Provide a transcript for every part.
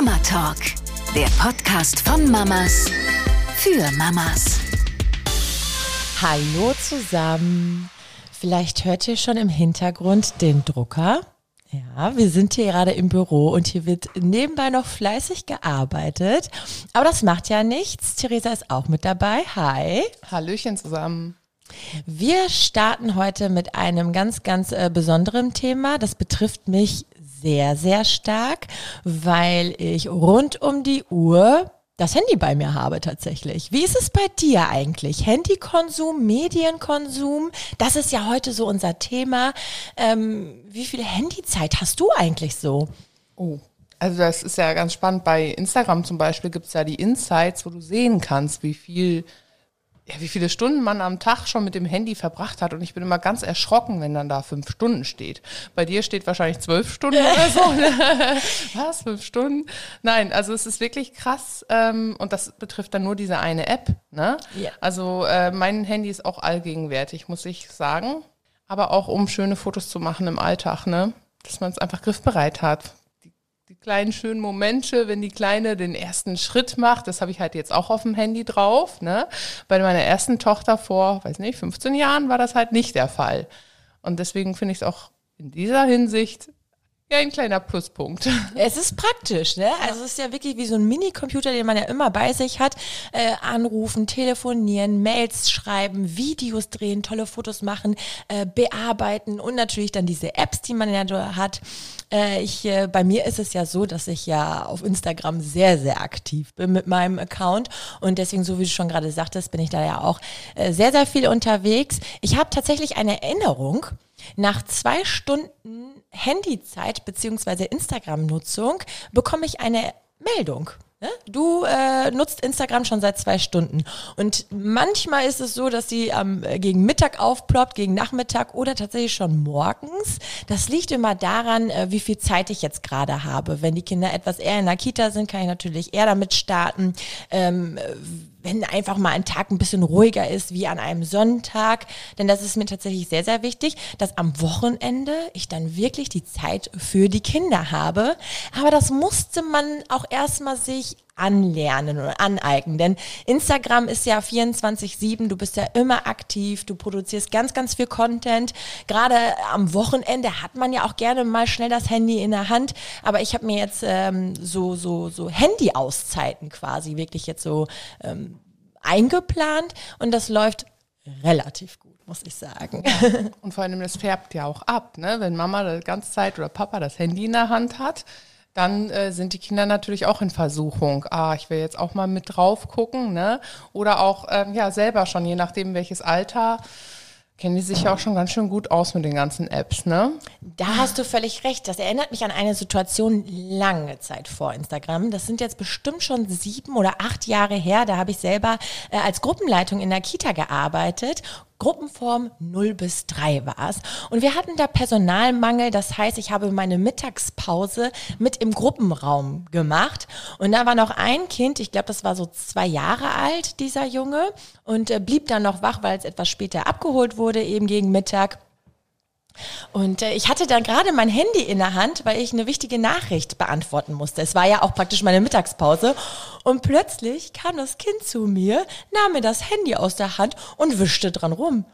Mama Talk, der Podcast von Mamas für Mamas. Hallo zusammen. Vielleicht hört ihr schon im Hintergrund den Drucker. Ja, wir sind hier gerade im Büro und hier wird nebenbei noch fleißig gearbeitet. Aber das macht ja nichts. Theresa ist auch mit dabei. Hi. Hallöchen zusammen. Wir starten heute mit einem ganz, ganz äh, besonderen Thema. Das betrifft mich sehr, sehr stark, weil ich rund um die Uhr das Handy bei mir habe tatsächlich. Wie ist es bei dir eigentlich? Handykonsum, Medienkonsum, das ist ja heute so unser Thema. Ähm, wie viel Handyzeit hast du eigentlich so? Oh, also das ist ja ganz spannend. Bei Instagram zum Beispiel gibt es ja die Insights, wo du sehen kannst, wie viel ja, wie viele Stunden man am Tag schon mit dem Handy verbracht hat. Und ich bin immer ganz erschrocken, wenn dann da fünf Stunden steht. Bei dir steht wahrscheinlich zwölf Stunden oder so. Was? Fünf Stunden? Nein, also es ist wirklich krass. Ähm, und das betrifft dann nur diese eine App. Ne? Ja. Also äh, mein Handy ist auch allgegenwärtig, muss ich sagen. Aber auch um schöne Fotos zu machen im Alltag, ne? Dass man es einfach griffbereit hat die kleinen schönen Momente, wenn die Kleine den ersten Schritt macht, das habe ich halt jetzt auch auf dem Handy drauf. Ne? Bei meiner ersten Tochter vor, weiß nicht, 15 Jahren war das halt nicht der Fall. Und deswegen finde ich es auch in dieser Hinsicht ja, ein kleiner Pluspunkt. Es ist praktisch, ne? Also es ist ja wirklich wie so ein Mini-Computer, den man ja immer bei sich hat. Äh, anrufen, telefonieren, Mails schreiben, Videos drehen, tolle Fotos machen, äh, bearbeiten und natürlich dann diese Apps, die man ja hat. Äh, ich, äh, bei mir ist es ja so, dass ich ja auf Instagram sehr, sehr aktiv bin mit meinem Account und deswegen, so wie du schon gerade sagtest, bin ich da ja auch äh, sehr, sehr viel unterwegs. Ich habe tatsächlich eine Erinnerung, nach zwei Stunden Handyzeit beziehungsweise Instagram-Nutzung bekomme ich eine Meldung. Ne? Du äh, nutzt Instagram schon seit zwei Stunden und manchmal ist es so, dass sie ähm, gegen Mittag aufploppt, gegen Nachmittag oder tatsächlich schon morgens. Das liegt immer daran, äh, wie viel Zeit ich jetzt gerade habe. Wenn die Kinder etwas eher in der Kita sind, kann ich natürlich eher damit starten. Ähm, wenn einfach mal ein Tag ein bisschen ruhiger ist wie an einem Sonntag. Denn das ist mir tatsächlich sehr, sehr wichtig, dass am Wochenende ich dann wirklich die Zeit für die Kinder habe. Aber das musste man auch erstmal sich anlernen oder aneignen. Denn Instagram ist ja 24-7, du bist ja immer aktiv, du produzierst ganz, ganz viel Content. Gerade am Wochenende hat man ja auch gerne mal schnell das Handy in der Hand. Aber ich habe mir jetzt ähm, so, so, so Handy-Auszeiten quasi wirklich jetzt so ähm, eingeplant und das läuft relativ gut muss ich sagen. Und vor allem, das färbt ja auch ab, ne? Wenn Mama die ganze Zeit oder Papa das Handy in der Hand hat, dann äh, sind die Kinder natürlich auch in Versuchung. Ah, ich will jetzt auch mal mit drauf gucken, ne? Oder auch ähm, ja selber schon, je nachdem welches Alter kennen die sich ja auch schon ganz schön gut aus mit den ganzen Apps, ne? Da hast du völlig recht. Das erinnert mich an eine Situation lange Zeit vor Instagram. Das sind jetzt bestimmt schon sieben oder acht Jahre her. Da habe ich selber äh, als Gruppenleitung in der Kita gearbeitet Gruppenform 0 bis 3 war es. Und wir hatten da Personalmangel. Das heißt, ich habe meine Mittagspause mit im Gruppenraum gemacht. Und da war noch ein Kind, ich glaube, das war so zwei Jahre alt, dieser Junge, und äh, blieb dann noch wach, weil es etwas später abgeholt wurde, eben gegen Mittag. Und äh, ich hatte dann gerade mein Handy in der Hand, weil ich eine wichtige Nachricht beantworten musste. Es war ja auch praktisch meine Mittagspause. Und plötzlich kam das Kind zu mir, nahm mir das Handy aus der Hand und wischte dran rum.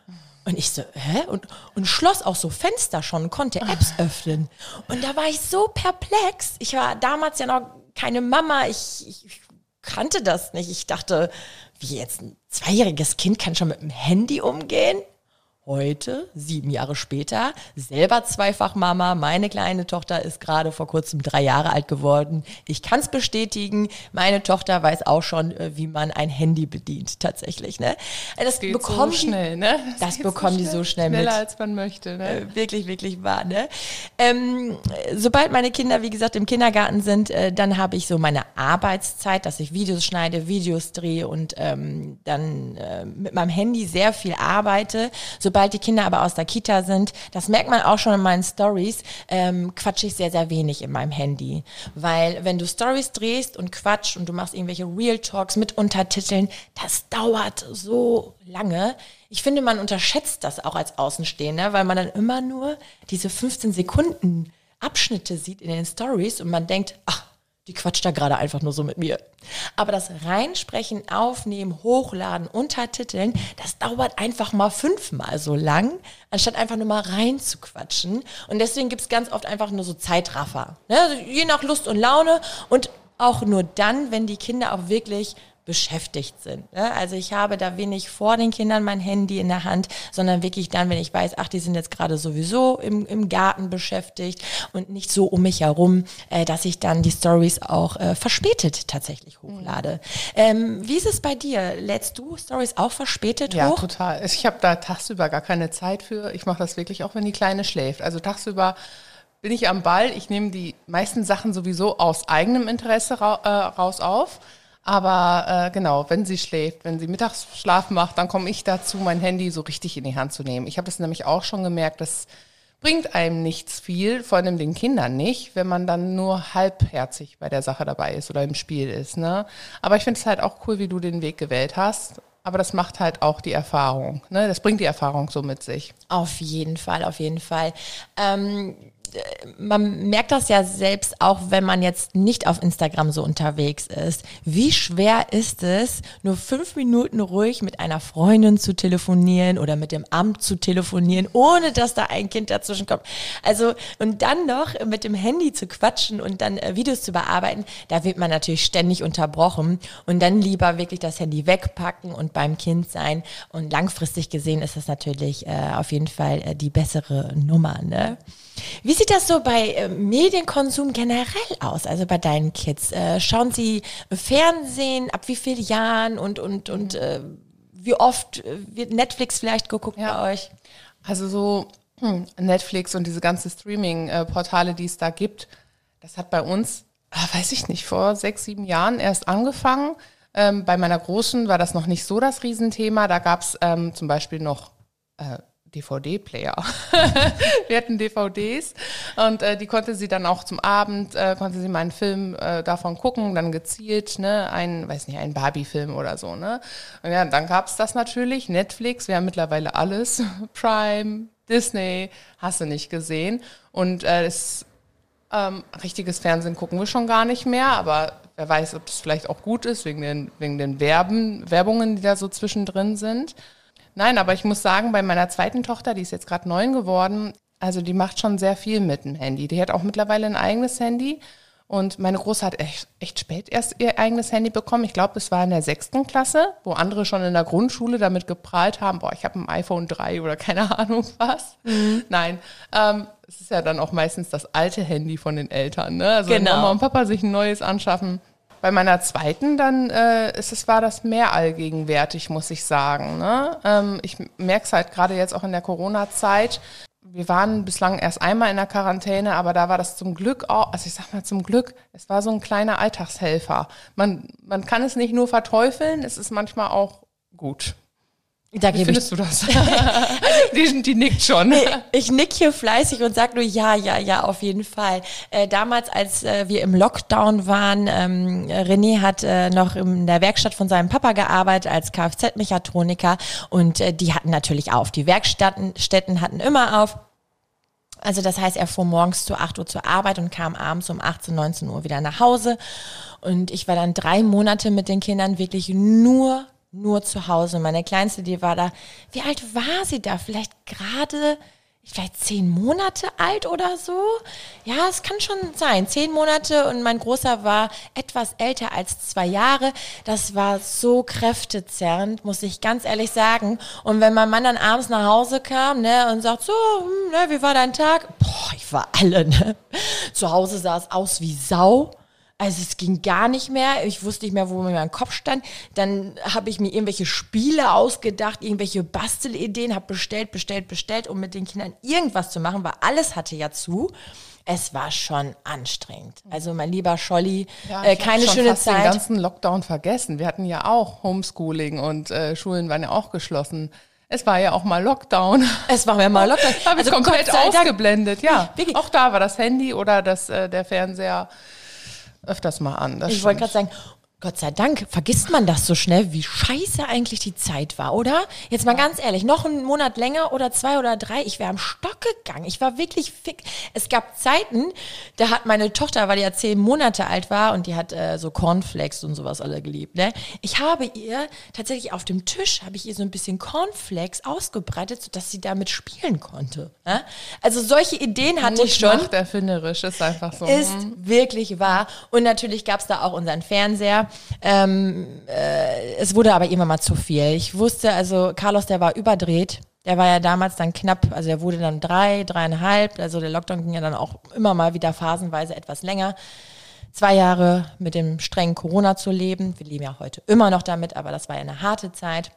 Und ich so, hä? Und, und schloss auch so Fenster schon, konnte Apps öffnen. Und da war ich so perplex. Ich war damals ja noch keine Mama. Ich, ich kannte das nicht. Ich dachte, wie jetzt ein zweijähriges Kind kann schon mit dem Handy umgehen? Heute, sieben Jahre später, selber Zweifachmama. Meine kleine Tochter ist gerade vor kurzem drei Jahre alt geworden. Ich kann es bestätigen, meine Tochter weiß auch schon, äh, wie man ein Handy bedient, tatsächlich. Ne? Das, das geht bekommen so schnell, ne? Das, das bekommen so die so schnell schneller, mit. als man möchte, ne? Äh, wirklich, wirklich wahr, ne? Ähm, sobald meine Kinder, wie gesagt, im Kindergarten sind, äh, dann habe ich so meine Arbeitszeit, dass ich Videos schneide, Videos drehe und ähm, dann äh, mit meinem Handy sehr viel arbeite. So sobald die Kinder aber aus der Kita sind, das merkt man auch schon in meinen Stories, ähm, quatsche ich sehr, sehr wenig in meinem Handy. Weil wenn du Stories drehst und quatsch und du machst irgendwelche Real Talks mit Untertiteln, das dauert so lange. Ich finde, man unterschätzt das auch als Außenstehender, weil man dann immer nur diese 15 Sekunden Abschnitte sieht in den Stories und man denkt, ach, die quatscht da gerade einfach nur so mit mir. Aber das Reinsprechen, Aufnehmen, Hochladen, Untertiteln, das dauert einfach mal fünfmal so lang, anstatt einfach nur mal reinzuquatschen. Und deswegen gibt's ganz oft einfach nur so Zeitraffer. Ne? Also je nach Lust und Laune und auch nur dann, wenn die Kinder auch wirklich beschäftigt sind. Also ich habe da wenig vor den Kindern mein Handy in der Hand, sondern wirklich dann, wenn ich weiß, ach, die sind jetzt gerade sowieso im, im Garten beschäftigt und nicht so um mich herum, äh, dass ich dann die Stories auch äh, verspätet tatsächlich hochlade. Mhm. Ähm, wie ist es bei dir? Lädst du Stories auch verspätet ja, hoch? Ja, total. Ich habe da tagsüber gar keine Zeit für. Ich mache das wirklich auch, wenn die Kleine schläft. Also tagsüber bin ich am Ball. Ich nehme die meisten Sachen sowieso aus eigenem Interesse ra äh, raus auf. Aber äh, genau, wenn sie schläft, wenn sie Mittagsschlaf macht, dann komme ich dazu, mein Handy so richtig in die Hand zu nehmen. Ich habe das nämlich auch schon gemerkt, das bringt einem nichts viel, vor allem den Kindern nicht, wenn man dann nur halbherzig bei der Sache dabei ist oder im Spiel ist. Ne? Aber ich finde es halt auch cool, wie du den Weg gewählt hast. Aber das macht halt auch die Erfahrung. Ne? Das bringt die Erfahrung so mit sich. Auf jeden Fall, auf jeden Fall. Ähm, man merkt das ja selbst auch, wenn man jetzt nicht auf Instagram so unterwegs ist. Wie schwer ist es, nur fünf Minuten ruhig mit einer Freundin zu telefonieren oder mit dem Amt zu telefonieren, ohne dass da ein Kind dazwischen kommt. Also, und dann noch mit dem Handy zu quatschen und dann äh, Videos zu bearbeiten, da wird man natürlich ständig unterbrochen und dann lieber wirklich das Handy wegpacken und beim Kind sein. Und langfristig gesehen ist das natürlich äh, auf jeden Fall äh, die bessere Nummer, ne? Wie sieht das so bei äh, Medienkonsum generell aus, also bei deinen Kids? Äh, schauen sie Fernsehen, ab wie vielen Jahren und, und, und äh, wie oft wird Netflix vielleicht geguckt ja. bei euch? Also so hm, Netflix und diese ganzen Streaming-Portale, die es da gibt, das hat bei uns, ah, weiß ich nicht, vor sechs, sieben Jahren erst angefangen. Ähm, bei meiner Großen war das noch nicht so das Riesenthema. Da gab es ähm, zum Beispiel noch äh, DVD-Player. wir hatten DVDs und äh, die konnte sie dann auch zum Abend, äh, konnte sie meinen Film äh, davon gucken, dann gezielt, ne, ein, weiß nicht, ein Barbie-Film oder so, ne. Und ja, dann gab's das natürlich, Netflix, wir haben mittlerweile alles, Prime, Disney, hast du nicht gesehen. Und äh, das ähm, richtiges Fernsehen gucken wir schon gar nicht mehr, aber wer weiß, ob das vielleicht auch gut ist, wegen den, wegen den Werben, Werbungen, die da so zwischendrin sind. Nein, aber ich muss sagen, bei meiner zweiten Tochter, die ist jetzt gerade neun geworden, also die macht schon sehr viel mit dem Handy. Die hat auch mittlerweile ein eigenes Handy. Und meine Große hat echt, echt spät erst ihr eigenes Handy bekommen. Ich glaube, es war in der sechsten Klasse, wo andere schon in der Grundschule damit geprahlt haben, boah, ich habe ein iPhone 3 oder keine Ahnung was. Mhm. Nein, ähm, es ist ja dann auch meistens das alte Handy von den Eltern. Ne? Also genau. wenn Mama und Papa sich ein neues anschaffen, bei meiner zweiten dann äh, ist es, war das mehr allgegenwärtig, muss ich sagen. Ne? Ähm, ich merke es halt gerade jetzt auch in der Corona-Zeit. Wir waren bislang erst einmal in der Quarantäne, aber da war das zum Glück auch, also ich sag mal zum Glück, es war so ein kleiner Alltagshelfer. Man, man kann es nicht nur verteufeln, es ist manchmal auch gut. Da Wie findest ich, du das? die, die, nickt schon. Ich nick hier fleißig und sag nur ja, ja, ja, auf jeden Fall. Äh, damals, als äh, wir im Lockdown waren, ähm, René hat äh, noch in der Werkstatt von seinem Papa gearbeitet als Kfz-Mechatroniker und äh, die hatten natürlich auf. Die Werkstätten hatten immer auf. Also das heißt, er fuhr morgens zu 8 Uhr zur Arbeit und kam abends um 18, 19 Uhr wieder nach Hause. Und ich war dann drei Monate mit den Kindern wirklich nur nur zu Hause. Meine Kleinste, die war da, wie alt war sie da? Vielleicht gerade, vielleicht zehn Monate alt oder so? Ja, es kann schon sein. Zehn Monate und mein Großer war etwas älter als zwei Jahre. Das war so kräftezerrend, muss ich ganz ehrlich sagen. Und wenn mein Mann dann abends nach Hause kam, ne, und sagt so, hm, ne, wie war dein Tag? Boah, ich war alle, ne? Zu Hause sah es aus wie Sau. Also es ging gar nicht mehr. Ich wusste nicht mehr, wo mir mein Kopf stand. Dann habe ich mir irgendwelche Spiele ausgedacht, irgendwelche Bastelideen, habe bestellt, bestellt, bestellt, um mit den Kindern irgendwas zu machen, weil alles hatte ja zu. Es war schon anstrengend. Also mein lieber Scholli, ja, äh, keine schöne fast Zeit. den ganzen Lockdown vergessen. Wir hatten ja auch Homeschooling und äh, Schulen waren ja auch geschlossen. Es war ja auch mal Lockdown. Es war ja mal Lockdown. Habe ich also komplett ausgeblendet, ja. Wirklich. Auch da war das Handy oder das, äh, der Fernseher öfters mal an. ich wollte gerade sagen, Gott sei Dank vergisst man das so schnell, wie scheiße eigentlich die Zeit war, oder? Jetzt mal ganz ehrlich, noch einen Monat länger oder zwei oder drei, ich wäre am Stock gegangen. Ich war wirklich fick. Es gab Zeiten, da hat meine Tochter, weil die ja zehn Monate alt war und die hat äh, so Cornflakes und sowas alle geliebt, ne? Ich habe ihr tatsächlich auf dem Tisch, habe ich ihr so ein bisschen Cornflakes ausgebreitet, sodass sie damit spielen konnte. Ja? Also solche Ideen hatte ich schon. Macht erfinderisch, ist einfach so. Ist hm. wirklich wahr. Und natürlich gab es da auch unseren Fernseher. Ähm, äh, es wurde aber immer mal zu viel. Ich wusste, also Carlos, der war überdreht. Der war ja damals dann knapp, also er wurde dann drei, dreieinhalb. Also der Lockdown ging ja dann auch immer mal wieder phasenweise etwas länger. Zwei Jahre mit dem strengen Corona zu leben. Wir leben ja heute immer noch damit, aber das war ja eine harte Zeit.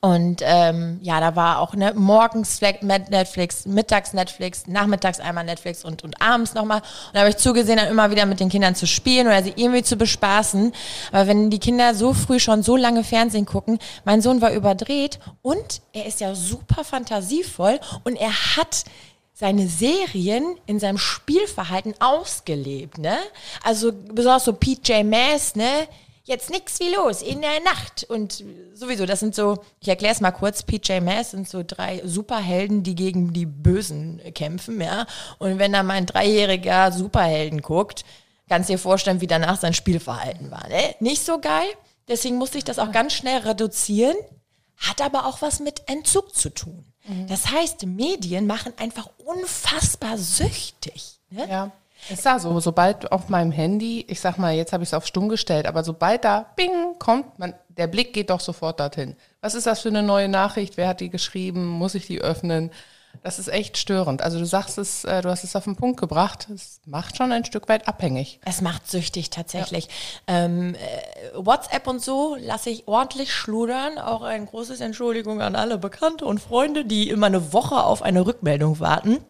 Und ähm, ja, da war auch ne, morgens Netflix, mittags Netflix, nachmittags einmal Netflix und, und abends nochmal. Und da habe ich zugesehen, dann immer wieder mit den Kindern zu spielen oder sie irgendwie zu bespaßen. Aber wenn die Kinder so früh schon so lange Fernsehen gucken, mein Sohn war überdreht und er ist ja super fantasievoll und er hat seine Serien in seinem Spielverhalten ausgelebt, ne? Also besonders so PJ Mass, ne? Jetzt nix wie los in der Nacht. Und sowieso, das sind so, ich erkläre es mal kurz, PJ Masks sind so drei Superhelden, die gegen die Bösen kämpfen, ja. Und wenn da mein dreijähriger Superhelden guckt, kannst du dir vorstellen, wie danach sein Spielverhalten war. Ne? Nicht so geil. Deswegen musste ich das auch ganz schnell reduzieren. Hat aber auch was mit Entzug zu tun. Mhm. Das heißt, Medien machen einfach unfassbar süchtig. Ne? Ja. Ist da so, sobald auf meinem Handy, ich sag mal, jetzt habe ich es auf stumm gestellt, aber sobald da Bing kommt, man, der Blick geht doch sofort dorthin. Was ist das für eine neue Nachricht? Wer hat die geschrieben? Muss ich die öffnen? Das ist echt störend. Also du sagst es, äh, du hast es auf den Punkt gebracht. Es macht schon ein Stück weit abhängig. Es macht süchtig tatsächlich. Ja. Ähm, äh, WhatsApp und so lasse ich ordentlich schludern. Auch ein großes Entschuldigung an alle Bekannte und Freunde, die immer eine Woche auf eine Rückmeldung warten.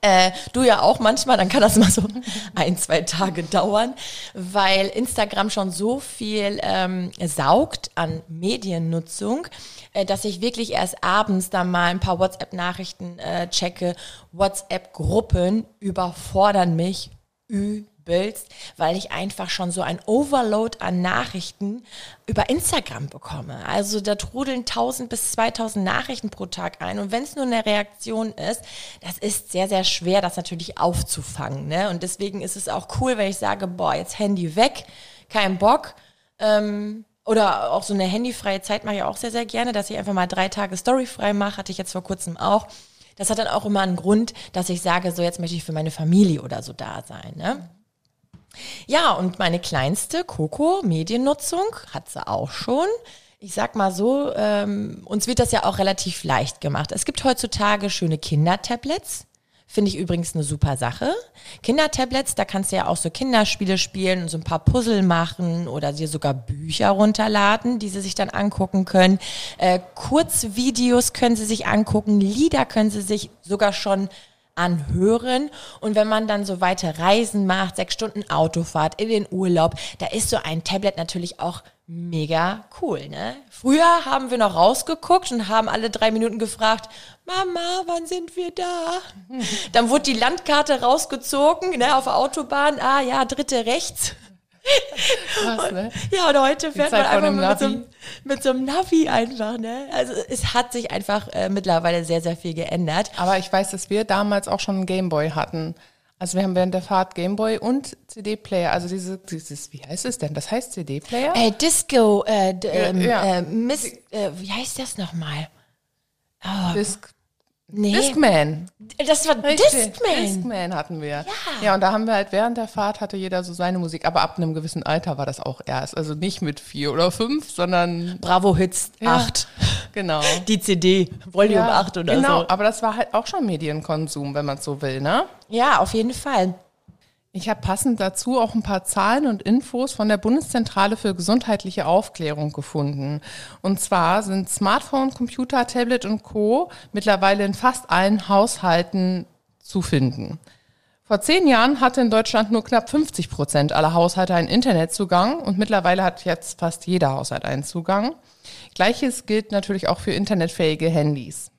Äh, du ja auch manchmal, dann kann das mal so ein, zwei Tage dauern, weil Instagram schon so viel ähm, saugt an Mediennutzung, äh, dass ich wirklich erst abends dann mal ein paar WhatsApp-Nachrichten äh, checke. WhatsApp-Gruppen überfordern mich übel übelst, weil ich einfach schon so ein Overload an Nachrichten über Instagram bekomme. Also da trudeln 1000 bis 2000 Nachrichten pro Tag ein. Und wenn es nur eine Reaktion ist, das ist sehr, sehr schwer, das natürlich aufzufangen. Ne? Und deswegen ist es auch cool, wenn ich sage, boah, jetzt Handy weg, kein Bock. Ähm, oder auch so eine handyfreie Zeit mache ich auch sehr, sehr gerne, dass ich einfach mal drei Tage storyfrei mache. Hatte ich jetzt vor kurzem auch. Das hat dann auch immer einen Grund, dass ich sage, so jetzt möchte ich für meine Familie oder so da sein. Ne? Ja, und meine kleinste, Coco, Mediennutzung, hat sie auch schon. Ich sag mal so, ähm, uns wird das ja auch relativ leicht gemacht. Es gibt heutzutage schöne Kindertablets. Finde ich übrigens eine super Sache. Kindertablets, da kannst du ja auch so Kinderspiele spielen und so ein paar Puzzle machen oder dir sogar Bücher runterladen, die sie sich dann angucken können. Äh, Kurzvideos können sie sich angucken, Lieder können sie sich sogar schon anhören. Und wenn man dann so weite Reisen macht, sechs Stunden Autofahrt in den Urlaub, da ist so ein Tablet natürlich auch mega cool, ne? Früher haben wir noch rausgeguckt und haben alle drei Minuten gefragt, Mama, wann sind wir da? Dann wurde die Landkarte rausgezogen, ne, auf der Autobahn, ah ja, dritte rechts. Krass, ne? Ja, und heute fährt man einfach mit so, einem, mit so, einem Navi einfach, ne? Also es hat sich einfach äh, mittlerweile sehr, sehr viel geändert. Aber ich weiß, dass wir damals auch schon einen Gameboy hatten. Also wir haben während der Fahrt Gameboy und CD-Player, also diese, dieses, wie heißt es denn? Das heißt CD-Player? Äh, Disco, äh, ähm, ja. äh, Miss, äh, wie heißt das nochmal? Oh. Disc Nee. Discman. Das war Discman. Discman hatten wir. Ja. ja, und da haben wir halt während der Fahrt hatte jeder so seine Musik, aber ab einem gewissen Alter war das auch erst. Also nicht mit vier oder fünf, sondern. Bravo Hits ja, 8. Genau. Die CD, Volume ja, 8 oder genau, so. Genau, aber das war halt auch schon Medienkonsum, wenn man es so will, ne? Ja, auf jeden Fall. Ich habe passend dazu auch ein paar Zahlen und Infos von der Bundeszentrale für gesundheitliche Aufklärung gefunden. Und zwar sind Smartphone, Computer, Tablet und Co. mittlerweile in fast allen Haushalten zu finden. Vor zehn Jahren hatte in Deutschland nur knapp 50 Prozent aller Haushalte einen Internetzugang und mittlerweile hat jetzt fast jeder Haushalt einen Zugang. Gleiches gilt natürlich auch für internetfähige Handys.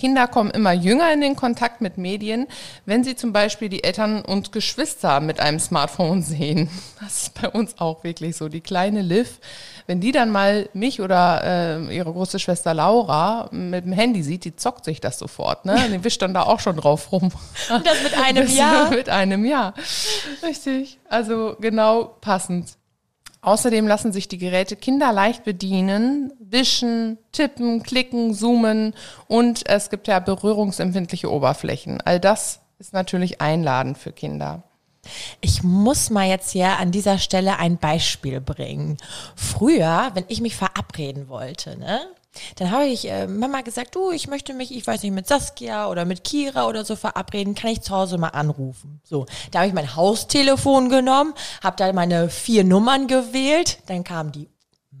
Kinder kommen immer jünger in den Kontakt mit Medien, wenn sie zum Beispiel die Eltern und Geschwister mit einem Smartphone sehen. Das ist bei uns auch wirklich so. Die kleine Liv, wenn die dann mal mich oder äh, ihre große Schwester Laura mit dem Handy sieht, die zockt sich das sofort. Ne? Die wischt dann da auch schon drauf rum. Und das mit einem Das Jahr. Mit einem Jahr. Richtig. Also genau passend. Außerdem lassen sich die Geräte kinderleicht bedienen, wischen, tippen, klicken, zoomen und es gibt ja berührungsempfindliche Oberflächen. All das ist natürlich einladend für Kinder. Ich muss mal jetzt hier an dieser Stelle ein Beispiel bringen. Früher, wenn ich mich verabreden wollte, ne? Dann habe ich äh, Mama gesagt, du, ich möchte mich, ich weiß nicht, mit Saskia oder mit Kira oder so verabreden, kann ich zu Hause mal anrufen. So, da habe ich mein Haustelefon genommen, habe da meine vier Nummern gewählt, dann kam die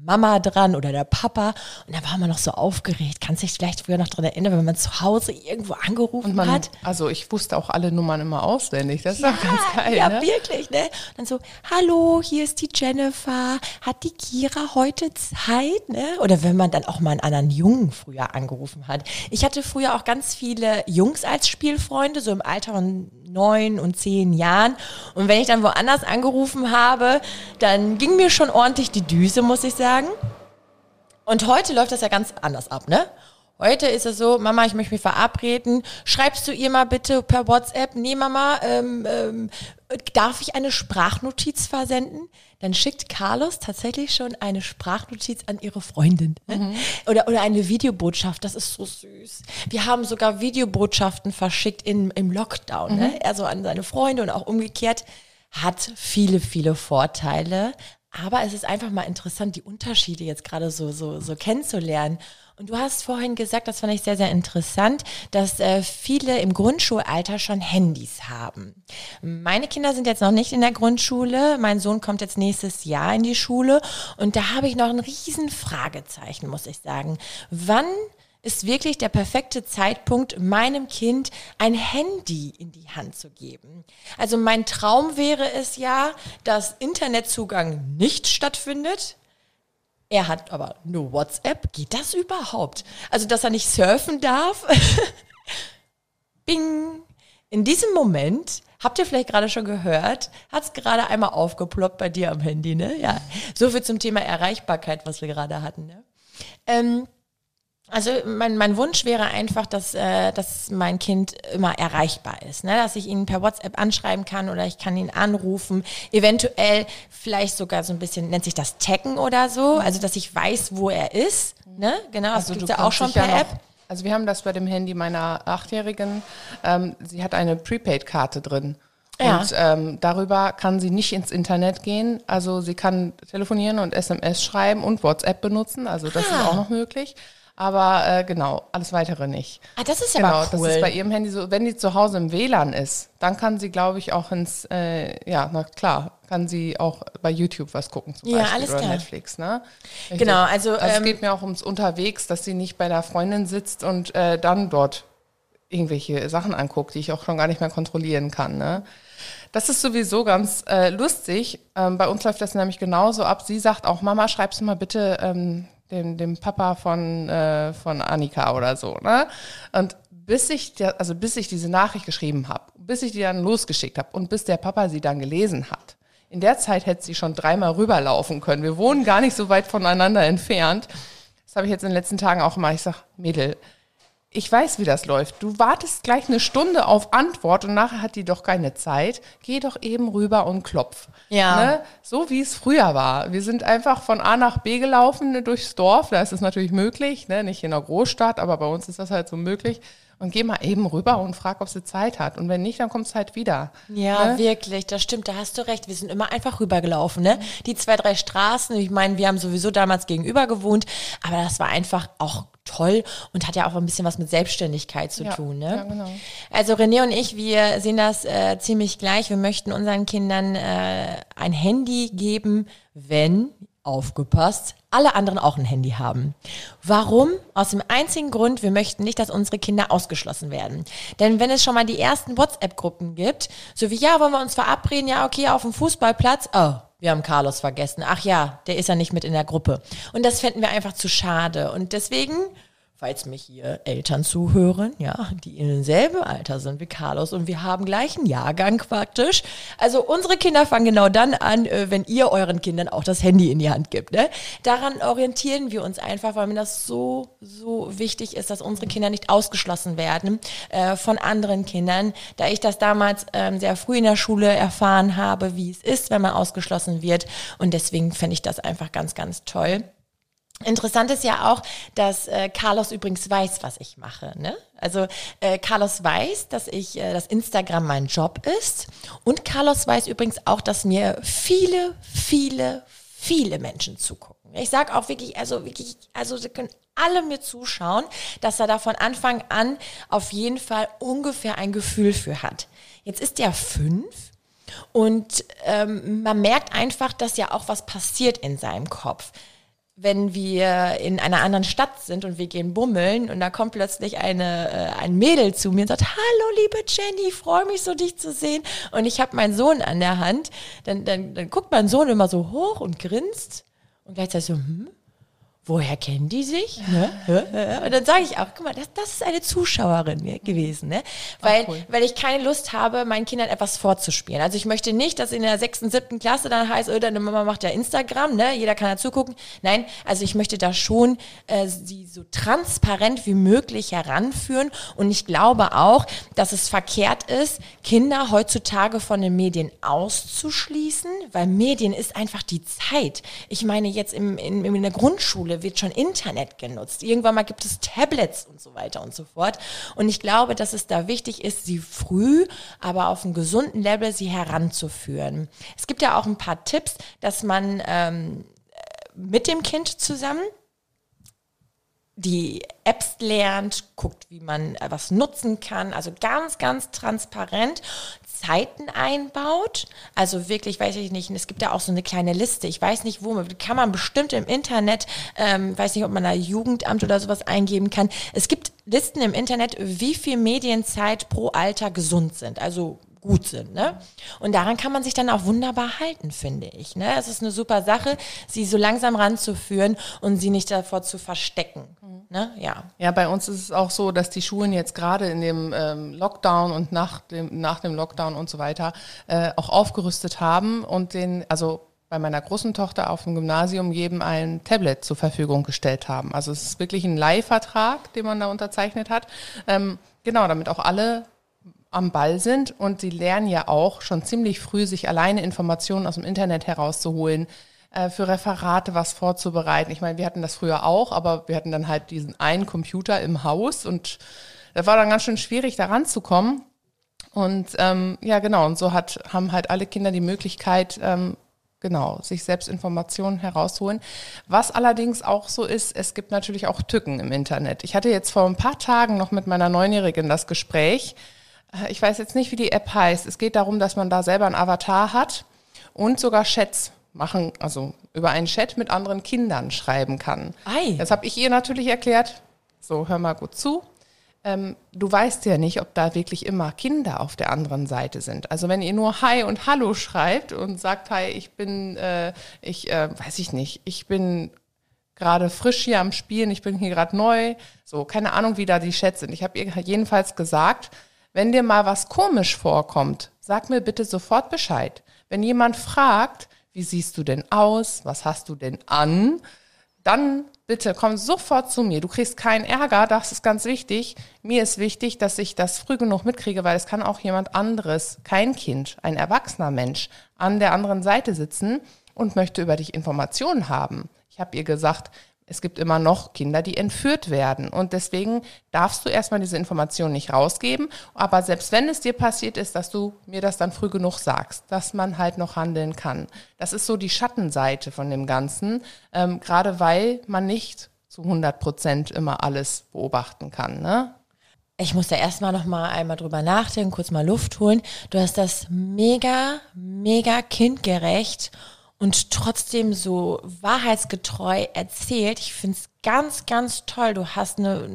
Mama dran oder der Papa und da war man noch so aufgeregt. Kannst du dich vielleicht früher noch dran erinnern, wenn man zu Hause irgendwo angerufen Man, hat? also ich wusste auch alle Nummern immer auswendig. Das ist doch ganz geil. Ja, ne? wirklich, ne? Dann so, hallo, hier ist die Jennifer. Hat die Kira heute Zeit, ne? Oder wenn man dann auch mal einen anderen Jungen früher angerufen hat. Ich hatte früher auch ganz viele Jungs als Spielfreunde, so im Alter von neun und zehn Jahren. Und wenn ich dann woanders angerufen habe, dann ging mir schon ordentlich die Düse, muss ich sagen. Und heute läuft das ja ganz anders ab, ne? Heute ist es so, Mama, ich möchte mich verabreden. Schreibst du ihr mal bitte per WhatsApp, nee Mama, ähm, ähm, darf ich eine Sprachnotiz versenden? Dann schickt Carlos tatsächlich schon eine Sprachnotiz an ihre Freundin. Ne? Oder, oder eine Videobotschaft, das ist so süß. Wir haben sogar Videobotschaften verschickt in, im Lockdown, ne? also an seine Freunde und auch umgekehrt. Hat viele, viele Vorteile. Aber es ist einfach mal interessant, die Unterschiede jetzt gerade so, so, so kennenzulernen. Und du hast vorhin gesagt, das fand ich sehr, sehr interessant, dass äh, viele im Grundschulalter schon Handys haben. Meine Kinder sind jetzt noch nicht in der Grundschule. Mein Sohn kommt jetzt nächstes Jahr in die Schule. Und da habe ich noch ein riesen Fragezeichen, muss ich sagen. Wann ist wirklich der perfekte Zeitpunkt, meinem Kind ein Handy in die Hand zu geben. Also mein Traum wäre es ja, dass Internetzugang nicht stattfindet. Er hat aber nur WhatsApp. Geht das überhaupt? Also, dass er nicht surfen darf? Bing. In diesem Moment, habt ihr vielleicht gerade schon gehört, hat es gerade einmal aufgeploppt bei dir am Handy, ne? Ja. So viel zum Thema Erreichbarkeit, was wir gerade hatten, ne? Ähm, also mein, mein Wunsch wäre einfach, dass, äh, dass mein Kind immer erreichbar ist, ne? dass ich ihn per WhatsApp anschreiben kann oder ich kann ihn anrufen, eventuell vielleicht sogar so ein bisschen, nennt sich das Taggen oder so, also dass ich weiß, wo er ist. Ne? Genau, das Also gibt's du ja auch schon ja per noch- App. Also wir haben das bei dem Handy meiner Achtjährigen. Ähm, sie hat eine Prepaid-Karte drin. Ja. Und ähm, darüber kann sie nicht ins Internet gehen. Also sie kann telefonieren und SMS schreiben und WhatsApp benutzen. Also das ist Ah. auch noch möglich. Aber äh, genau, alles weitere nicht. Ah, das ist ja Genau, aber cool. das ist bei ihrem Handy so, wenn die zu Hause im WLAN ist, dann kann sie, glaube ich, auch ins, äh, ja, na klar, kann sie auch bei YouTube was gucken zum Ja, Beispiel alles oder klar. Netflix, ne? Richtig. Genau, also, es ähm, geht mir auch ums Unterwegs, dass sie nicht bei der Freundin sitzt und äh, dann dort irgendwelche Sachen anguckt, die ich auch schon gar nicht mehr kontrollieren kann, ne? Das ist sowieso ganz äh, lustig. Ähm, bei uns läuft das nämlich genauso ab. Sie sagt auch, Mama, schreibst du mal bitte ähm, dem, dem Papa von, äh, von Annika oder so. Ne? Und bis ich, also bis ich diese Nachricht geschrieben habe, bis ich die dann losgeschickt habe und bis der Papa sie dann gelesen hat, in der Zeit hätte sie schon dreimal rüberlaufen können. Wir wohnen gar nicht so weit voneinander entfernt. Das habe ich jetzt in den letzten Tagen auch immer. Ich sage, Mädel, ich weiß, wie das läuft. Du wartest gleich eine Stunde auf Antwort und nachher hat die doch keine Zeit. Geh doch eben rüber und klopf. Ja. Ne? So wie es früher war. Wir sind einfach von A nach B gelaufen ne, durchs Dorf. Da ist es natürlich möglich, ne? nicht in einer Großstadt, aber bei uns ist das halt so möglich. Und geh mal eben rüber und frag, ob sie Zeit hat. Und wenn nicht, dann kommt es halt wieder. Ja, Ne? wirklich, das stimmt, da hast du recht. Wir sind immer einfach rübergelaufen, ne? Die zwei, drei Straßen, ich meine, wir haben sowieso damals gegenüber gewohnt, aber das war einfach auch toll und hat ja auch ein bisschen was mit Selbstständigkeit zu Ja, tun, ne? ja, genau. Also René und ich, wir sehen das äh, ziemlich gleich. Wir möchten unseren Kindern äh, ein Handy geben, wenn, aufgepasst, alle anderen auch ein Handy haben. Warum? Aus dem einzigen Grund, wir möchten nicht, dass unsere Kinder ausgeschlossen werden. Denn wenn es schon mal die ersten WhatsApp-Gruppen gibt, so wie, ja, wollen wir uns verabreden, ja, okay, auf dem Fußballplatz, oh, wir haben Carlos vergessen. Ach ja, der ist ja nicht mit in der Gruppe. Und das fänden wir einfach zu schade. Und deswegen falls mich hier Eltern zuhören, ja, die in demselben Alter sind wie Carlos und wir haben gleichen Jahrgang praktisch. Also unsere Kinder fangen genau dann an, äh, wenn ihr euren Kindern auch das Handy in die Hand gibt. Ne? Daran orientieren wir uns einfach, weil mir das so, so wichtig ist, dass unsere Kinder nicht ausgeschlossen werden äh, von anderen Kindern. Da ich das damals ähm, sehr früh in der Schule erfahren habe, wie es ist, wenn man ausgeschlossen wird. Und deswegen fände ich das einfach ganz, ganz toll. Interessant ist ja auch, dass äh, Carlos übrigens weiß, was ich mache. Ne? Also äh, Carlos weiß, dass ich, äh, dass Instagram mein Job ist. Und Carlos weiß übrigens auch, dass mir viele, viele, viele Menschen zugucken. Ich sage auch wirklich, also wirklich, also sie können alle mir zuschauen, dass er da von Anfang an auf jeden Fall ungefähr ein Gefühl für hat. Jetzt ist er fünf und ähm, man merkt einfach, dass ja auch was passiert in seinem Kopf wenn wir in einer anderen Stadt sind und wir gehen bummeln und da kommt plötzlich eine, äh, ein Mädel zu mir und sagt, hallo liebe Jenny, freue mich so dich zu sehen. Und ich habe meinen Sohn an der Hand, dann, dann, dann guckt mein Sohn immer so hoch und grinst und gleichzeitig so, hm, woher kennen die sich? Ne? Und dann sage ich auch, guck mal, das, das ist eine Zuschauerin gewesen, ne? Weil, cool. weil ich keine Lust habe, meinen Kindern etwas vorzuspielen. Also ich möchte nicht, dass in der sechsten, siebten Klasse dann heißt, oh, deine Mama macht ja Instagram, ne? Jeder kann da zugucken. Nein, also ich möchte da schon äh, sie so transparent wie möglich heranführen. Und ich glaube auch, dass es verkehrt ist, Kinder heutzutage von den Medien auszuschließen, weil Medien ist einfach die Zeit. Ich meine, jetzt im, in, in der Grundschule Grundschule wird schon Internet genutzt. Irgendwann mal gibt es Tablets und so weiter und so fort. Und ich glaube, dass es da wichtig ist, sie früh, aber auf einem gesunden Level sie heranzuführen. Es gibt ja auch ein paar Tipps, dass man ähm, mit dem Kind zusammen die Apps lernt, guckt, wie man äh, was nutzen kann. Also ganz, ganz transparent. Zeiten einbaut. Also wirklich, weiß ich nicht, es gibt ja auch so eine kleine Liste. Ich weiß nicht, wo, kann man bestimmt im Internet, ähm, weiß nicht, ob man da Jugendamt oder sowas eingeben kann. Es gibt Listen im Internet, wie viel Medienzeit pro Alter gesund sind. Also gut sind. Ne? Und daran kann man sich dann auch wunderbar halten, finde ich. Ne? Es ist eine super Sache, sie so langsam ranzuführen und sie nicht davor zu verstecken. Mhm. Ne? Ja. ja, bei uns ist es auch so, dass die Schulen jetzt gerade in dem ähm, Lockdown und nach dem, nach dem Lockdown und so weiter äh, auch aufgerüstet haben und den, also bei meiner großen Tochter auf dem Gymnasium jedem ein Tablet zur Verfügung gestellt haben. Also es ist wirklich ein Leihvertrag, den man da unterzeichnet hat. Ähm, genau, damit auch alle am Ball sind und sie lernen ja auch schon ziemlich früh, sich alleine Informationen aus dem Internet herauszuholen, äh, für Referate was vorzubereiten. Ich meine, wir hatten das früher auch, aber wir hatten dann halt diesen einen Computer im Haus und das war dann ganz schön schwierig, da ranzukommen. Und ähm, ja, genau, und so hat, haben halt alle Kinder die Möglichkeit, ähm, genau, sich selbst Informationen herausholen. Was allerdings auch so ist, es gibt natürlich auch Tücken im Internet. Ich hatte jetzt vor ein paar Tagen noch mit meiner Neunjährigen das Gespräch, ich weiß jetzt nicht, wie die App heißt. Es geht darum, dass man da selber einen Avatar hat und sogar Chats machen, also über einen Chat mit anderen Kindern schreiben kann. Ei. Das habe ich ihr natürlich erklärt. So, hör mal gut zu. Ähm, du weißt ja nicht, ob da wirklich immer Kinder auf der anderen Seite sind. Also wenn ihr nur Hi und Hallo schreibt und sagt, Hi, ich bin, äh, ich äh, weiß ich nicht, ich bin gerade frisch hier am Spielen, ich bin hier gerade neu. So, keine Ahnung, wie da die Chats sind. Ich habe ihr jedenfalls gesagt, wenn dir mal was komisch vorkommt, sag mir bitte sofort Bescheid. Wenn jemand fragt, wie siehst du denn aus, was hast du denn an, dann bitte komm sofort zu mir. Du kriegst keinen Ärger, das ist ganz wichtig. Mir ist wichtig, dass ich das früh genug mitkriege, weil es kann auch jemand anderes, kein Kind, ein erwachsener Mensch, an der anderen Seite sitzen und möchte über dich Informationen haben. Ich habe ihr gesagt, es gibt immer noch Kinder, die entführt werden. Und deswegen darfst du erstmal diese Information nicht rausgeben. Aber selbst wenn es dir passiert ist, dass du mir das dann früh genug sagst, dass man halt noch handeln kann. Das ist so die Schattenseite von dem Ganzen, ähm, gerade weil man nicht zu 100 Prozent immer alles beobachten kann. Ne? Ich muss da erstmal noch mal einmal drüber nachdenken, kurz mal Luft holen. Du hast das mega, mega kindgerecht und trotzdem so wahrheitsgetreu erzählt. Ich finde es ganz, ganz toll. Du hast eine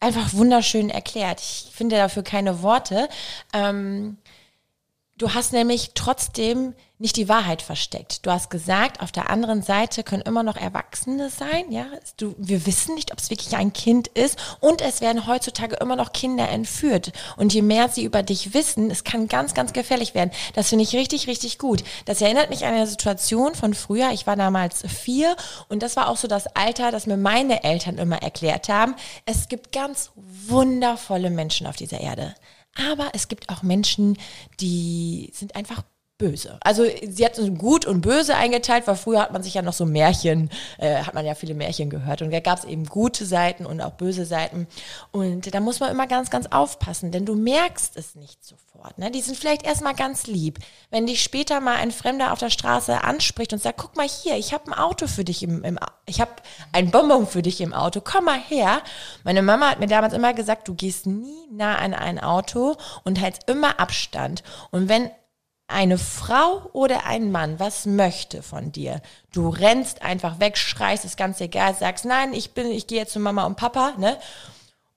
einfach wunderschön erklärt. Ich finde dafür keine Worte. Ähm, Du hast nämlich trotzdem nicht die Wahrheit versteckt. Du hast gesagt, auf der anderen Seite können immer noch Erwachsene sein, ja. Du, wir wissen nicht, ob es wirklich ein Kind ist und es werden heutzutage immer noch Kinder entführt. Und je mehr sie über dich wissen, es kann ganz, ganz gefährlich werden. Das finde ich richtig, richtig gut. Das erinnert mich an eine Situation von früher. Ich war damals vier und das war auch so das Alter, das mir meine Eltern immer erklärt haben. Es gibt ganz wundervolle Menschen auf dieser Erde. Aber es gibt auch Menschen, die sind einfach böse. Also sie hat so gut und böse eingeteilt, weil früher hat man sich ja noch so Märchen, äh, hat man ja viele Märchen gehört und da gab es eben gute Seiten und auch böse Seiten und da muss man immer ganz, ganz aufpassen, denn du merkst es nicht sofort. Ne? Die sind vielleicht erstmal ganz lieb. Wenn dich später mal ein Fremder auf der Straße anspricht und sagt, guck mal hier, ich habe ein Auto für dich im, im ich habe ein Bonbon für dich im Auto, komm mal her. Meine Mama hat mir damals immer gesagt, du gehst nie nah an ein Auto und hältst immer Abstand und wenn eine Frau oder ein Mann was möchte von dir, du rennst einfach weg, schreist, ist ganz egal, sagst, nein, ich bin, ich gehe jetzt zu Mama und Papa, ne?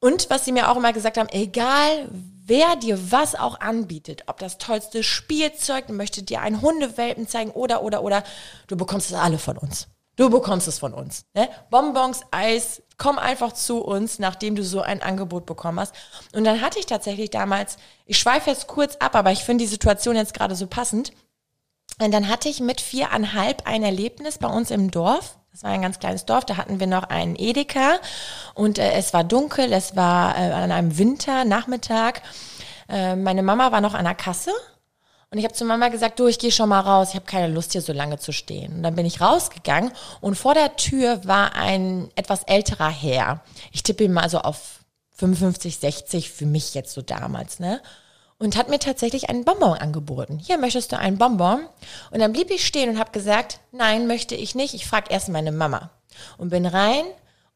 Und was sie mir auch immer gesagt haben, egal wer dir was auch anbietet, ob das tollste Spielzeug, möchte dir einen Hundewelpen zeigen oder, oder, oder, du bekommst es alle von uns. Du bekommst es von uns. Ne? Bonbons, Eis, komm einfach zu uns, nachdem du so ein Angebot bekommen hast. Und dann hatte ich tatsächlich damals, ich schweife jetzt kurz ab, aber ich finde die Situation jetzt gerade so passend. Und dann hatte ich mit viereinhalb ein Erlebnis bei uns im Dorf. Das war ein ganz kleines Dorf, da hatten wir noch einen Edeka und äh, es war dunkel, es war äh, an einem Winternachmittag. Äh, meine Mama war noch an der Kasse und ich habe zu Mama gesagt, du, ich gehe schon mal raus, ich habe keine Lust hier so lange zu stehen. Und dann bin ich rausgegangen und vor der Tür war ein etwas älterer Herr. Ich tippe ihn mal so auf 55, 60 für mich jetzt so damals, ne? Und hat mir tatsächlich einen Bonbon angeboten. Hier möchtest du einen Bonbon? Und dann blieb ich stehen und habe gesagt, nein, möchte ich nicht. Ich frage erst meine Mama. Und bin rein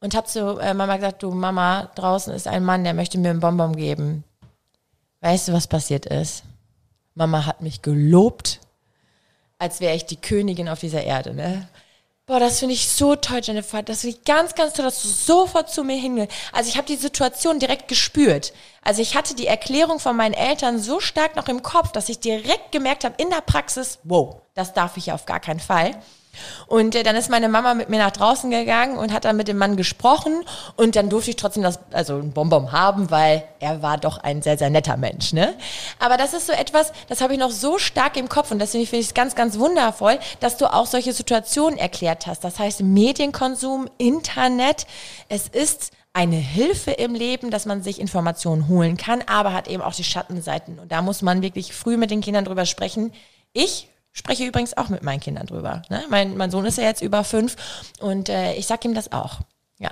und habe zu äh, Mama gesagt, du Mama, draußen ist ein Mann, der möchte mir einen Bonbon geben. Weißt du, was passiert ist? Mama hat mich gelobt, als wäre ich die Königin auf dieser Erde. Ne? Boah, das finde ich so toll, Jennifer. Das finde ich ganz, ganz toll, dass du sofort zu mir hingehst. Also ich habe die Situation direkt gespürt. Also ich hatte die Erklärung von meinen Eltern so stark noch im Kopf, dass ich direkt gemerkt habe in der Praxis, wow, das darf ich auf gar keinen Fall. Und äh, dann ist meine Mama mit mir nach draußen gegangen und hat dann mit dem Mann gesprochen und dann durfte ich trotzdem das, also ein Bonbon haben, weil er war doch ein sehr, sehr netter Mensch, ne? Aber das ist so etwas, das habe ich noch so stark im Kopf und deswegen finde ich es ganz, ganz wundervoll, dass du auch solche Situationen erklärt hast. Das heißt Medienkonsum, Internet, es ist eine Hilfe im Leben, dass man sich Informationen holen kann, aber hat eben auch die Schattenseiten. Und da muss man wirklich früh mit den Kindern drüber sprechen. Ich spreche übrigens auch mit meinen Kindern drüber. Ne? Mein, mein Sohn ist ja jetzt über fünf und äh, ich sag ihm das auch. Ja.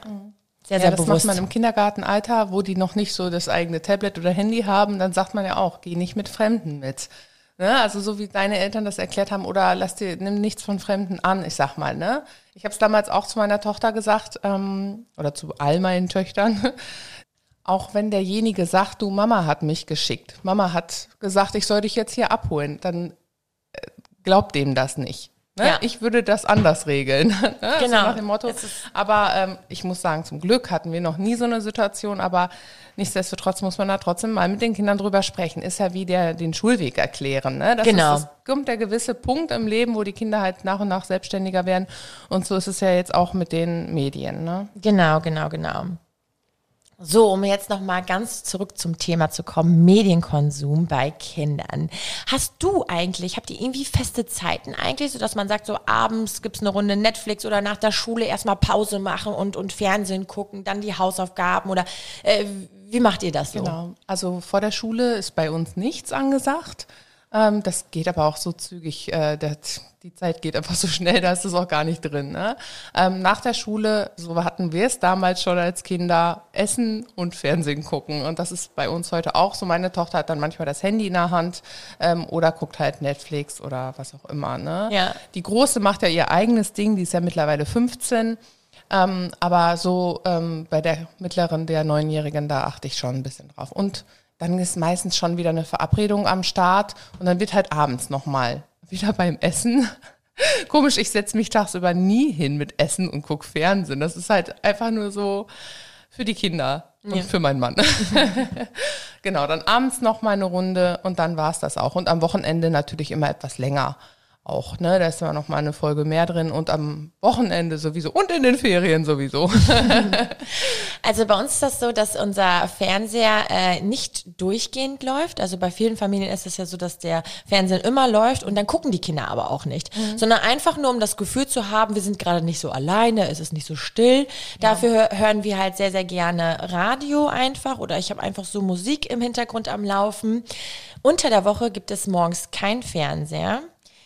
Sehr, sehr ja, das bewusst. macht man im Kindergartenalter, wo die noch nicht so das eigene Tablet oder Handy haben, dann sagt man ja auch, geh nicht mit Fremden mit. Ne? Also so wie deine Eltern das erklärt haben, oder lass dir, nimm nichts von Fremden an, ich sag mal, ne? Ich habe es damals auch zu meiner Tochter gesagt, ähm, oder zu all meinen Töchtern, auch wenn derjenige sagt, du, Mama hat mich geschickt, Mama hat gesagt, ich soll dich jetzt hier abholen, dann glaubt dem das nicht. Ne? Ja. Ich würde das anders regeln. ne? Genau. So nach dem Motto. Aber ähm, ich muss sagen, zum Glück hatten wir noch nie so eine Situation, aber nichtsdestotrotz muss man da trotzdem mal mit den Kindern drüber sprechen. Ist ja wie der den Schulweg erklären. Ne? Das genau. Ist, es kommt der gewisse Punkt im Leben, wo die Kinder halt nach und nach selbstständiger werden. Und so ist es ja jetzt auch mit den Medien. Ne? Genau, genau, genau. So, um jetzt noch mal ganz zurück zum Thema zu kommen, Medienkonsum bei Kindern. Hast du eigentlich, habt ihr irgendwie feste Zeiten eigentlich, so dass man sagt, so abends gibt's eine Runde Netflix oder nach der Schule erstmal Pause machen und, und Fernsehen gucken, dann die Hausaufgaben oder äh, wie macht ihr das so? Genau, also vor der Schule ist bei uns nichts angesagt. Ähm, das geht aber auch so zügig. Äh, das, die Zeit geht einfach so schnell, da ist es auch gar nicht drin. Ne? Ähm, nach der Schule, so hatten wir es damals schon als Kinder, Essen und Fernsehen gucken. Und das ist bei uns heute auch so. Meine Tochter hat dann manchmal das Handy in der Hand ähm, oder guckt halt Netflix oder was auch immer. Ne? Ja. Die Große macht ja ihr eigenes Ding, die ist ja mittlerweile 15. Ähm, aber so ähm, bei der mittleren, der Neunjährigen, da achte ich schon ein bisschen drauf. Und dann ist meistens schon wieder eine Verabredung am Start und dann wird halt abends nochmal wieder beim Essen. Komisch, ich setze mich tagsüber nie hin mit Essen und gucke Fernsehen. Das ist halt einfach nur so für die Kinder. Und für meinen Mann. genau, dann abends noch mal eine Runde und dann war es das auch. Und am Wochenende natürlich immer etwas länger auch, ne? Da ist immer noch mal eine Folge mehr drin und am Wochenende sowieso und in den Ferien sowieso. Also bei uns ist das so, dass unser Fernseher äh, nicht durchgehend läuft. Also bei vielen Familien ist es ja so, dass der Fernseher immer läuft und dann gucken die Kinder aber auch nicht, sondern einfach nur um das Gefühl zu haben, wir sind gerade nicht so alleine, es ist nicht so still. Dafür hö- hören wir halt sehr sehr gerne Radio einfach oder ich habe einfach so Musik im Hintergrund am Laufen. Unter der Woche gibt es morgens kein Fernseher.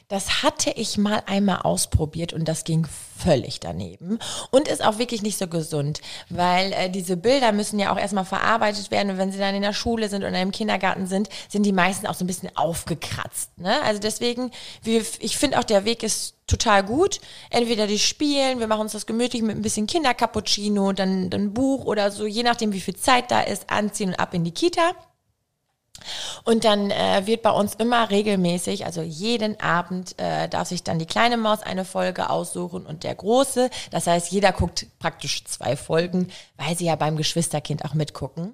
Das hatte ich mal einmal ausprobiert und das ging völlig daneben und ist auch wirklich nicht so gesund, weil äh, diese Bilder müssen ja auch erstmal verarbeitet werden und wenn sie dann in der Schule sind oder im Kindergarten sind, sind die meisten auch so ein bisschen aufgekratzt. Ne? Also deswegen, wir, ich finde auch der Weg ist total gut. Entweder die spielen, wir machen uns das gemütlich mit ein bisschen Kindercappuccino, dann ein Buch oder so, je nachdem wie viel Zeit da ist, anziehen und ab in die Kita. Und dann äh, wird bei uns immer regelmäßig, also jeden Abend äh, darf sich dann die kleine Maus eine Folge aussuchen und der große. Das heißt, jeder guckt praktisch zwei Folgen, weil sie ja beim Geschwisterkind auch mitgucken.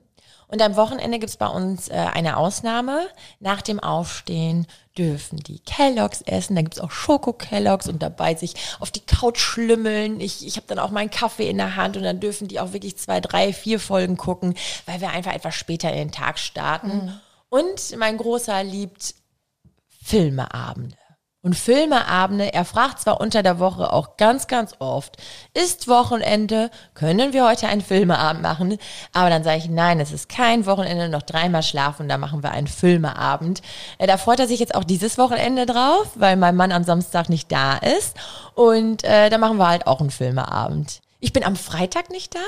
Und am Wochenende gibt's bei uns äh, eine Ausnahme. Nach dem Aufstehen dürfen die Kelloggs essen. Da gibt's auch Schoko-Kelloggs und dabei sich auf die Couch schlümmeln. Ich, ich habe dann auch meinen Kaffee in der Hand und dann dürfen die auch wirklich zwei, drei, vier Folgen gucken, weil wir einfach etwas später in den Tag starten. Und mein Großer liebt Filmeabende. Und Filmeabende, er fragt zwar unter der Woche auch ganz, ganz oft, ist Wochenende, können wir heute einen Filmeabend machen? Aber dann sage ich, nein, es ist kein Wochenende, noch dreimal schlafen, da machen wir einen Filmeabend. Äh, Da freut er sich jetzt auch dieses Wochenende drauf, weil mein Mann am Samstag nicht da ist. Und äh, da machen wir halt auch einen Filmeabend. Ich bin am Freitag nicht da,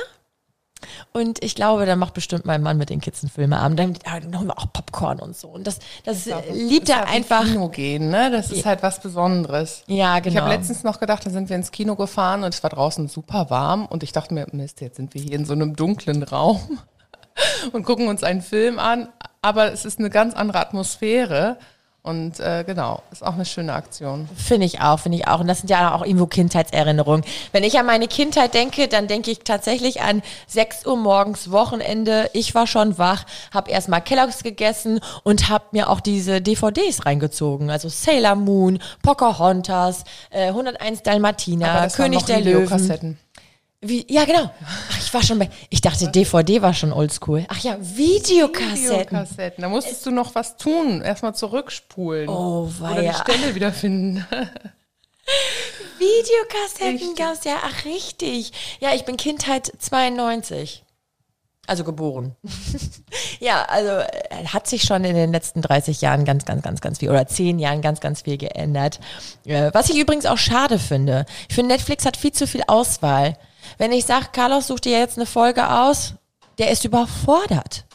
und ich glaube, da macht bestimmt mein Mann mit den Kids einen Filmeabend. Dann, ah, dann holen wir auch Popcorn und so. Und das, das äh, liebt er wie einfach. Kino gehen, ne? Das ist halt was Besonderes. Ja, Ich genau. habe letztens noch gedacht, da sind wir ins Kino gefahren und es war draußen super warm und ich dachte mir, Mist, jetzt sind wir hier in so einem dunklen Raum und gucken uns einen Film an, aber es ist eine ganz andere Atmosphäre und äh, genau, ist auch eine schöne Aktion. Finde ich auch, finde ich auch. Und das sind ja auch irgendwo Kindheitserinnerungen. Wenn ich an meine Kindheit denke, dann denke ich tatsächlich an 6 Uhr morgens Wochenende. Ich war schon wach, habe erstmal Kelloggs gegessen und habe mir auch diese DVDs reingezogen. Also Sailor Moon, Pocahontas, äh, 101 Dalmatiner, König der Löwen. Wie, ja, genau. Ach, ich war schon bei. Ich dachte, DVD war schon oldschool. Ach ja, Videokassetten. Videokassetten. Da musstest du noch was tun, erstmal zurückspulen. Oh, Oder die weia. Stelle wiederfinden. Videokassetten Richtig. gab's ja. Ach, richtig. Ja, ich bin Kindheit 92. Also geboren. ja, also äh, hat sich schon in den letzten 30 Jahren ganz, ganz, ganz, ganz viel oder 10 Jahren ganz, ganz viel geändert. Äh, was ich übrigens auch schade finde. Ich finde, Netflix hat viel zu viel Auswahl. Wenn ich sage, Carlos, such dir jetzt eine Folge aus, der ist überfordert.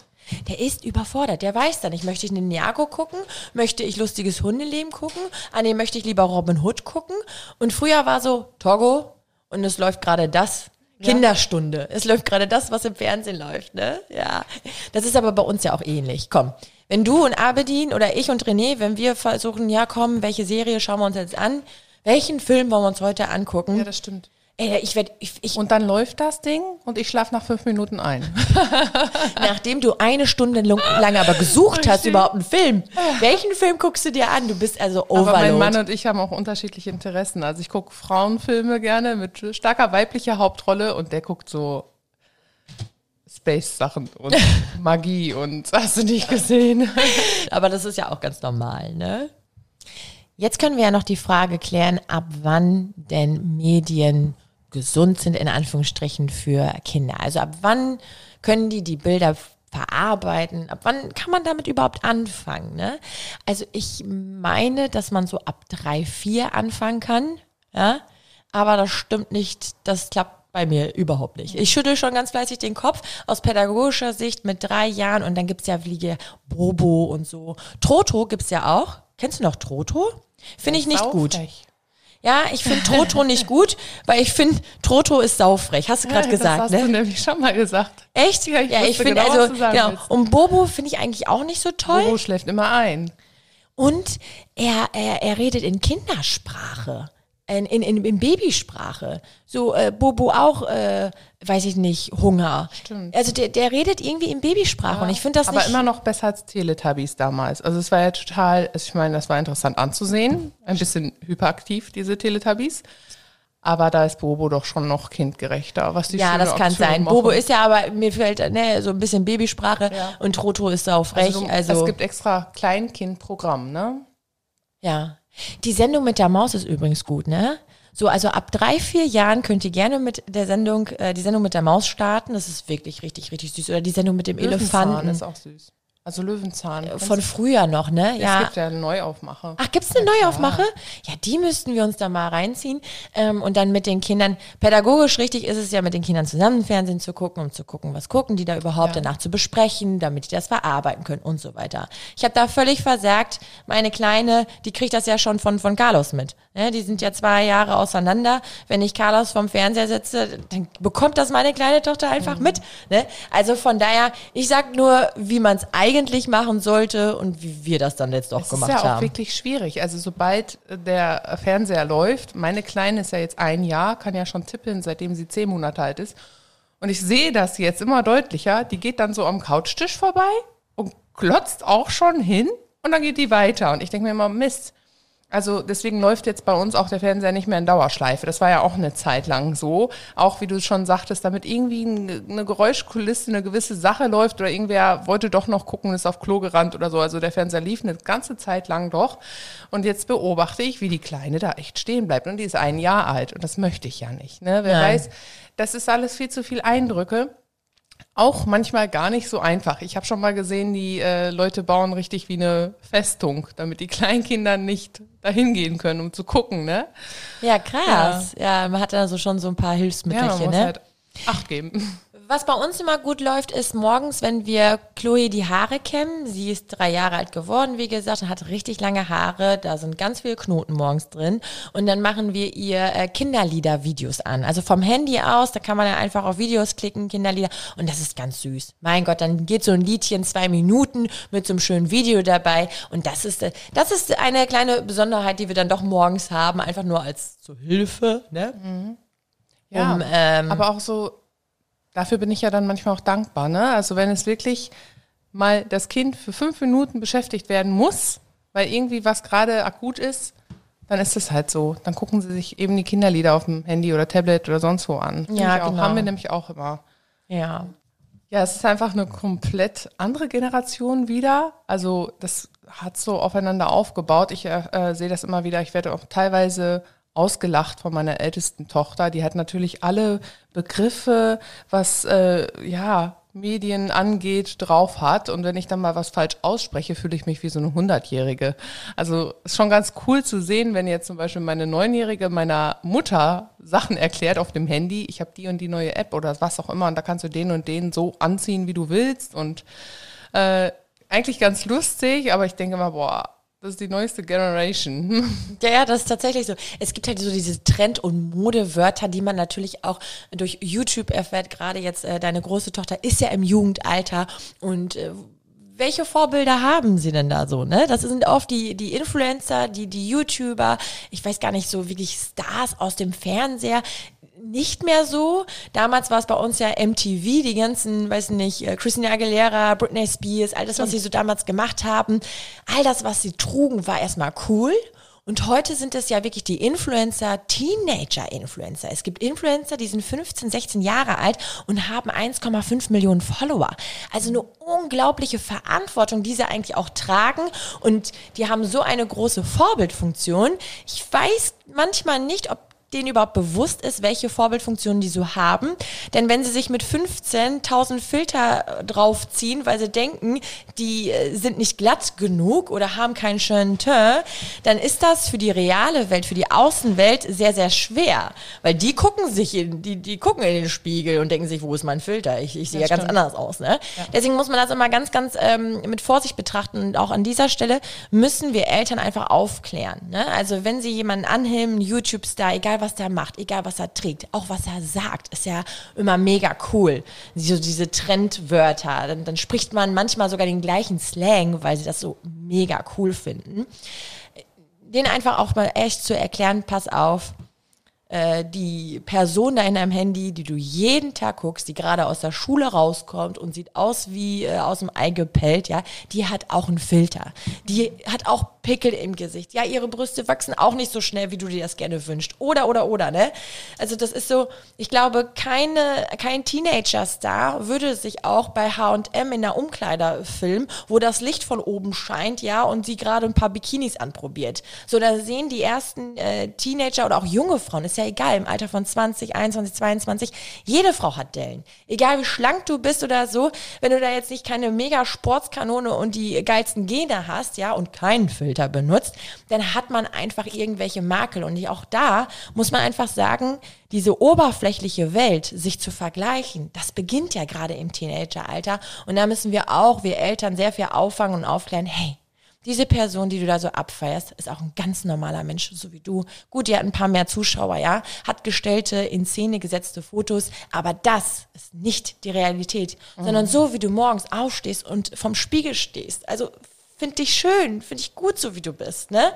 Der ist überfordert. Der weiß dann nicht, möchte ich einen Ninjago gucken? Möchte ich lustiges Hundeleben gucken? Ah nee, möchte ich lieber Robin Hood gucken? Und früher war so Togo und es läuft gerade das. Kinderstunde. Es läuft gerade das, was im Fernsehen läuft, ne? Ja. Das ist aber bei uns ja auch ähnlich. Komm. Wenn du und Abedin oder ich und René, wenn wir versuchen, ja komm, welche Serie schauen wir uns jetzt an? Welchen Film wollen wir uns heute angucken? Ja, das stimmt. Ey, ich werde, ich, ich, Und dann läuft das Ding und ich schlafe nach fünf Minuten ein. Nachdem du eine Stunde lang aber gesucht hast, überhaupt einen Film. Welchen Film guckst du dir an? Du bist also Aber mein Overload. Mann und ich haben auch unterschiedliche Interessen. Also ich gucke Frauenfilme gerne mit starker weiblicher Hauptrolle und der guckt so Space-Sachen und Magie und hast du nicht gesehen. aber das ist ja auch ganz normal, ne? Jetzt können wir ja noch die Frage klären, ab wann denn Medien gesund sind, in Anführungsstrichen, für Kinder. Also ab wann können die die Bilder verarbeiten? Ab wann kann man damit überhaupt anfangen? Ne? Also ich meine, dass man so ab drei, vier anfangen kann, ja, aber das stimmt nicht, das klappt bei mir überhaupt nicht. Ich schüttel schon ganz fleißig den Kopf aus pädagogischer Sicht mit drei Jahren und dann gibt's ja Fliege Bobo und so. Troto gibt's ja auch. Kennst du noch Troto? Finde ich nicht gut. Saufrech. Ja, ich finde Troto nicht gut, weil ich finde, Troto ist saufrech. Hast du gerade Ja, gesagt, das hast ne? du nämlich schon mal gesagt. Echt? Ja, ich wusste finde genau, also, genau. willst. Und Bobo finde ich eigentlich auch nicht so toll. Bobo schläft immer ein. Und er, er, er redet in Kindersprache. In, in, in, Babysprache. So äh, Bobo auch, äh, weiß ich nicht, Hunger. Stimmt. Also der, der redet irgendwie in Babysprache und ich finde das Aber nicht. immer noch besser als Teletubbies damals. Also es war ja total, also ich meine, das war interessant anzusehen. Ein bisschen hyperaktiv, diese Teletubbies. Aber da ist Bobo doch schon noch kindgerechter, was die ja, das kann Option sein. machen. Bobo ist ja aber, mir fällt ne, so ein bisschen Babysprache Ja. und Trotro ist sau frech. also, Also, es gibt extra Kleinkindprogramm, ne? ja. Die Sendung mit der Maus ist übrigens gut, ne? So, also ab drei, vier Jahren könnt ihr gerne mit der Sendung, äh, die Sendung mit der Maus starten. Das ist wirklich richtig, richtig süß. Oder die Sendung mit dem Elefanten. ist auch süß. Also Löwenzahn. Von früher noch, ne? es Ja. gibt ja eine Neuaufmache. Ach, gibt's eine Neuaufmache? Ja, die müssten wir uns da mal reinziehen. Ähm, und dann mit den Kindern, pädagogisch richtig ist es ja, mit den Kindern zusammen Fernsehen zu gucken, um zu gucken, was gucken die da überhaupt, Ja. danach zu besprechen, damit die das verarbeiten können und so weiter. Ich habe da völlig versagt. Meine Kleine, die kriegt das ja schon von, von Carlos mit. Ne? Die sind ja zwei Jahre auseinander. Wenn ich Carlos vom Fernseher setze, dann bekommt das meine kleine Tochter einfach Mhm. mit. Ne? Also von daher, ich sag nur, wie man es eigentlich machen sollte und wie wir das dann jetzt Es ist gemacht ja auch haben. wirklich schwierig. Also sobald der Fernseher läuft, meine Kleine ist ja jetzt ein Jahr, kann ja schon tippeln, seitdem sie zehn Monate alt ist. Und ich sehe das jetzt immer deutlicher. Die geht dann so am Couchtisch vorbei und klotzt auch schon hin und dann geht die weiter. Und ich denke mir immer, Mist. Also deswegen läuft jetzt bei uns auch der Fernseher nicht mehr in Dauerschleife. Das war ja auch eine Zeit lang so. Auch wie du schon sagtest, damit irgendwie eine Geräuschkulisse, eine gewisse Sache läuft oder irgendwer wollte doch noch gucken, ist auf Klo gerannt oder so. Also der Fernseher lief eine ganze Zeit lang doch. Und jetzt beobachte ich, wie die Kleine da echt stehen bleibt. Und die ist ein Jahr alt. Und das möchte ich ja nicht. Ne? Wer Nein. weiß, das ist alles viel zu viel Eindrücke auch manchmal gar nicht so einfach. Ich habe schon mal gesehen, die äh, Leute bauen richtig wie eine Festung, damit die Kleinkinder nicht dahin gehen können, um zu gucken, ne? Ja, krass. Ja, man hat da so schon so ein paar Ja, man Hilfsmittelchen, muss ne? halt Acht geben. Was bei uns immer gut läuft, ist morgens, wenn wir Chloe die Haare kämmen. Sie ist drei Jahre alt geworden, wie gesagt, hat richtig lange Haare. Da sind ganz viele Knoten morgens drin. Und dann machen wir ihr äh, Kinderlieder-Videos an. Also vom Handy aus, da kann man ja einfach auf Videos klicken, Kinderlieder. Und das ist ganz süß. Mein Gott, dann geht so ein Liedchen zwei Minuten mit so einem schönen Video dabei. Und das ist, äh, das ist eine kleine Besonderheit, die wir dann doch morgens haben, einfach nur als zur Hilfe, ne? Ja, Um, ähm, aber auch so, dafür bin ich ja dann manchmal auch dankbar, ne? Also wenn es wirklich mal das Kind für fünf Minuten beschäftigt werden muss, weil irgendwie was gerade akut ist, dann ist es halt so. Dann gucken sie sich eben die Kinderlieder auf dem Handy oder Tablet oder sonst wo an. Ja, ich auch. genau. Haben wir nämlich auch immer. Ja. Ja, es ist einfach eine komplett andere Generation wieder. Also das hat so aufeinander aufgebaut. Ich äh, äh, sehe das immer wieder. Ich werde auch teilweise ausgelacht von meiner ältesten Tochter. Die hat natürlich alle Begriffe, was äh, ja Medien angeht, drauf hat. Und wenn ich dann mal was falsch ausspreche, fühle ich mich wie so eine Hundertjährige. Also ist schon ganz cool zu sehen, wenn jetzt zum Beispiel meine Neunjährige meiner Mutter Sachen erklärt auf dem Handy. Ich habe die und die neue App oder was auch immer. Und da kannst du den und den so anziehen, wie du willst. Und äh, eigentlich ganz lustig, aber ich denke immer, boah, das ist die neueste Generation. Ja, ja, das ist tatsächlich so. Es gibt halt so diese Trend- und Modewörter, die man natürlich auch durch YouTube erfährt. Gerade jetzt, äh, deine große Tochter ist ja im Jugendalter und äh, welche Vorbilder haben sie denn da so, ne? Das sind oft die, die Influencer, die, die YouTuber, ich weiß gar nicht so wirklich Stars aus dem Fernseher. Nicht mehr so. Damals war es bei uns ja MTV, die ganzen, weiß nicht, äh, Christina Aguilera, Britney Spears, all das, was sie so damals gemacht haben. All das, was sie trugen, war erstmal cool. Und heute sind es ja wirklich die Influencer, Teenager-Influencer. Es gibt Influencer, die sind 15, 16 Jahre alt und haben 1,5 Millionen Follower. Also eine unglaubliche Verantwortung, die sie eigentlich auch tragen. Und die haben so eine große Vorbildfunktion. Ich weiß manchmal nicht, ob denen überhaupt bewusst ist, welche Vorbildfunktionen die so haben. Denn wenn sie sich mit 15.000 Filter draufziehen, weil sie denken, die äh, sind nicht glatt genug oder haben keinen schönen Teint, dann ist das für die reale Welt, für die Außenwelt sehr, sehr schwer. Weil die gucken sich in, die, die gucken in den Spiegel und denken sich, wo ist mein Filter? Ich, ich sehe ja ganz anders aus. Ne? Deswegen muss man das immer ganz, ganz ähm, mit Vorsicht betrachten. Und auch an dieser Stelle müssen wir Eltern einfach aufklären. Ne? Also wenn sie jemanden anhimmen, YouTube-Star, egal was der macht, egal was er trägt, auch was er sagt, ist ja immer mega cool. So diese Trendwörter. Dann, dann spricht man manchmal sogar den gleichen Slang, weil sie das so mega cool finden denen einfach auch mal echt zu erklären, pass auf, äh, die Person da in deinem Handy, die du jeden Tag guckst, die gerade aus der Schule rauskommt und sieht aus wie äh, aus dem Ei gepellt, ja, die hat auch einen Filter. Die hat auch Pickel im Gesicht. Ja, ihre Brüste wachsen auch nicht so schnell, wie du dir das gerne wünschst. Oder, oder, oder, ne? Also das ist so, ich glaube, keine, kein Teenager-Star würde sich auch bei H&M in der Umkleider filmen, wo das Licht von oben scheint, ja, und sie gerade ein paar Bikinis anprobiert. So, da sehen die ersten äh, Teenager oder auch junge Frauen, ist ja egal, im Alter von 20, 21, 22, jede Frau hat Dellen. Egal wie schlank du bist oder so, wenn du da jetzt nicht keine mega Sportskanone und die geilsten Gene hast, ja, und keinen Filter benutzt, dann hat man einfach irgendwelche Makel. Und auch da muss man einfach sagen, diese oberflächliche Welt, sich zu vergleichen, das beginnt ja gerade im Teenageralter. Und da müssen wir auch, wir Eltern, sehr viel auffangen und aufklären, hey, diese Person, die du da so abfeierst, ist auch ein ganz normaler Mensch, so wie du. Gut, die hat ein paar mehr Zuschauer, ja, hat gestellte, in Szene gesetzte Fotos, aber das ist nicht die Realität, mhm. sondern so, wie du morgens aufstehst und vom Spiegel stehst. Also finde dich schön, finde ich gut, so wie du bist, ne?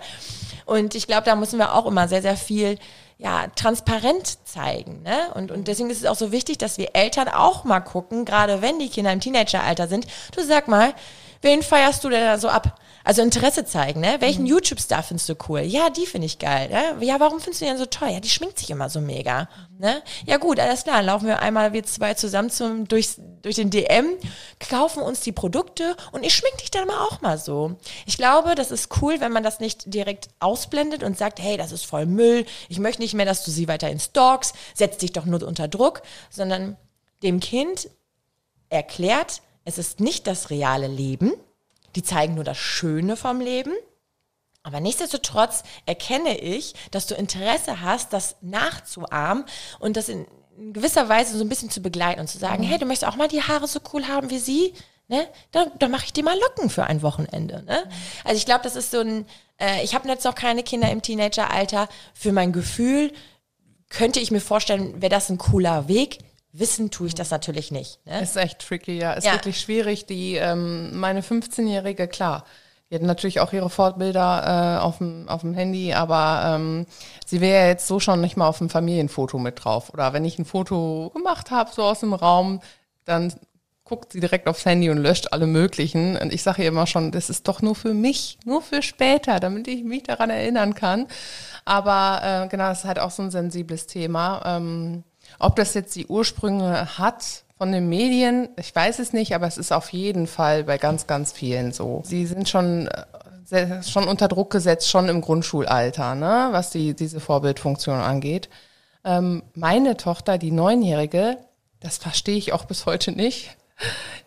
Und ich glaube, da müssen wir auch immer sehr, sehr viel ja, transparent zeigen. Ne? Und, und deswegen ist es auch so wichtig, dass wir Eltern auch mal gucken, gerade wenn die Kinder im Teenageralter sind. Du sag mal, wen feierst du denn da so ab? Also Interesse zeigen, ne? Welchen mhm. YouTube-Star findest du cool? Ja, die finde ich geil. Ne? Ja, warum findest du den so toll? Ja, die schminkt sich immer so mega. Ne? Ja gut, alles klar. Dann laufen wir einmal wir zwei zusammen zum, durch, durch den DM, kaufen uns die Produkte und ich schmink dich dann mal auch mal so. Ich glaube, das ist cool, wenn man das nicht direkt ausblendet und sagt, hey, das ist voll Müll. Ich möchte nicht mehr, dass du sie weiter stalks. Setz dich doch nur unter Druck, sondern dem Kind erklärt, es ist nicht das reale Leben die zeigen nur das Schöne vom Leben. Aber nichtsdestotrotz erkenne ich, dass du Interesse hast, das nachzuahmen und das in gewisser Weise so ein bisschen zu begleiten und zu sagen, mhm. hey, du möchtest auch mal die Haare so cool haben wie sie? Ne? Dann, dann mache ich dir mal Locken für ein Wochenende. Ne? Mhm. Also ich glaube, das ist so ein, äh, ich habe jetzt noch keine Kinder im Teenageralter. Für mein Gefühl könnte ich mir vorstellen, wäre das ein cooler Weg Wissen tue ich das natürlich nicht. Ne? Ist echt tricky, ja. Ist ja. wirklich schwierig. Die, ähm, meine 15-Jährige, klar, die hat natürlich auch ihre Fortbilder äh, auf, dem, auf dem Handy, aber ähm, sie wäre ja jetzt so schon nicht mal auf dem Familienfoto mit drauf. Oder wenn ich ein Foto gemacht habe, so aus dem Raum, dann guckt sie direkt aufs Handy und löscht alle möglichen. Und ich sage ihr immer schon, das ist doch nur für mich, nur für später, damit ich mich daran erinnern kann. Aber äh, genau, das ist halt auch so ein sensibles Thema. Ähm, ob das jetzt die Ursprünge hat von den Medien, ich weiß es nicht, aber es ist auf jeden Fall bei ganz, ganz vielen so. Sie sind schon äh, schon unter Druck gesetzt, schon im Grundschulalter, ne, was die, diese Vorbildfunktion angeht. Ähm, meine Tochter, die Neunjährige, das verstehe ich auch bis heute nicht,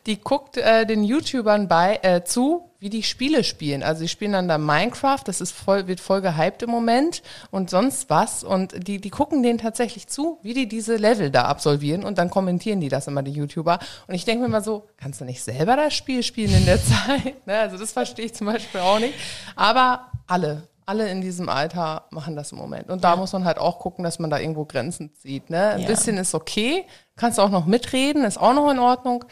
die guckt äh, den YouTubern bei äh, zu, wie die Spiele spielen. Also sie spielen dann da Minecraft, das ist voll, wird voll gehypt im Moment und sonst was. Und die, die gucken denen tatsächlich zu, wie die diese Level da absolvieren und dann kommentieren die das immer, die YouTuber. Und ich denke mir immer so, kannst du nicht selber das Spiel spielen in der Zeit? ne? Also das verstehe ich zum Beispiel auch nicht. Aber alle, alle in diesem Alter machen das im Moment. Und da ja. muss man halt auch gucken, dass man da irgendwo Grenzen zieht. Ne? Ein ja. bisschen ist okay, kannst auch noch mitreden, ist auch noch in Ordnung.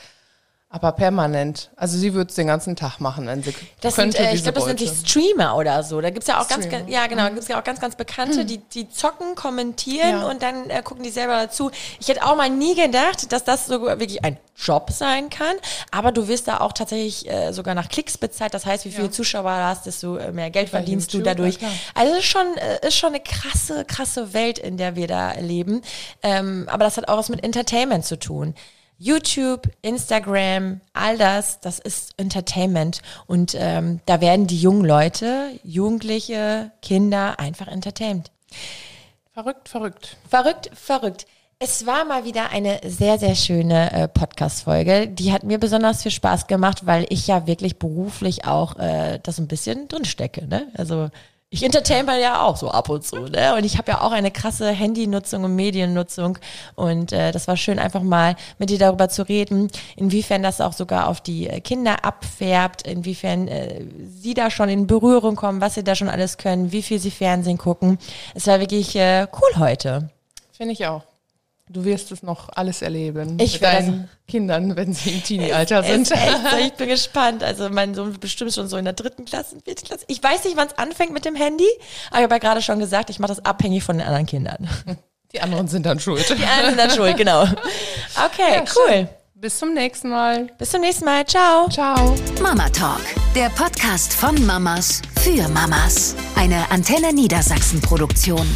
Aber permanent. Also sie würde es den ganzen Tag machen, wenn sie das könnte. Sind, äh, ich glaube, das sind die Streamer oder so. Da gibt es ja auch Streamer. ganz, ja genau, mhm. gibt's ja auch ganz, ganz Bekannte, mhm. die, die zocken, kommentieren ja. und dann äh, gucken die selber dazu. Ich hätte auch mal nie gedacht, dass das so wirklich ein Job sein kann. Aber du wirst da auch tatsächlich äh, sogar nach Klicks bezahlt. Das heißt, wie viele ja. Zuschauer du hast, desto äh, mehr Geld verdienst du dadurch. Ja, also ist schon, äh, ist schon eine krasse, krasse Welt, in der wir da leben. Ähm, aber das hat auch was mit Entertainment zu tun. YouTube, Instagram, all das, das ist Entertainment. Und ähm, da werden die jungen Leute, Jugendliche, Kinder einfach entertained. Verrückt, verrückt. Verrückt, verrückt. Es war mal wieder eine sehr, sehr schöne äh, Podcast-Folge. Die hat mir besonders viel Spaß gemacht, weil ich ja wirklich beruflich auch äh, das ein bisschen drinstecke. Ne? Also ich entertain ja auch so ab und zu, ne? Und ich habe ja auch eine krasse Handynutzung und Mediennutzung. Und äh, das war schön, einfach mal mit dir darüber zu reden, inwiefern das auch sogar auf die äh, Kinder abfärbt, inwiefern äh, sie da schon in Berührung kommen, was sie da schon alles können, wie viel sie Fernsehen gucken. Es war wirklich äh, cool heute. Finde ich auch. Du wirst es noch alles erleben. Ich mit deinen Kindern, wenn sie im Teenie-Alter sind. Echt ich bin gespannt. Also mein Sohn wird bestimmt schon so in der dritten Klasse, vierten Klasse. Ich weiß nicht, wann es anfängt mit dem Handy, aber ich habe ja gerade schon gesagt, ich mache das abhängig von den anderen Kindern. Die anderen sind dann schuld. Die anderen sind dann schuld, genau. Okay, Ja, cool. schön. Bis zum nächsten Mal. Bis zum nächsten Mal. Ciao. Ciao. Mama Talk, der Podcast von Mamas für Mamas. Eine Antenne Niedersachsen Produktion.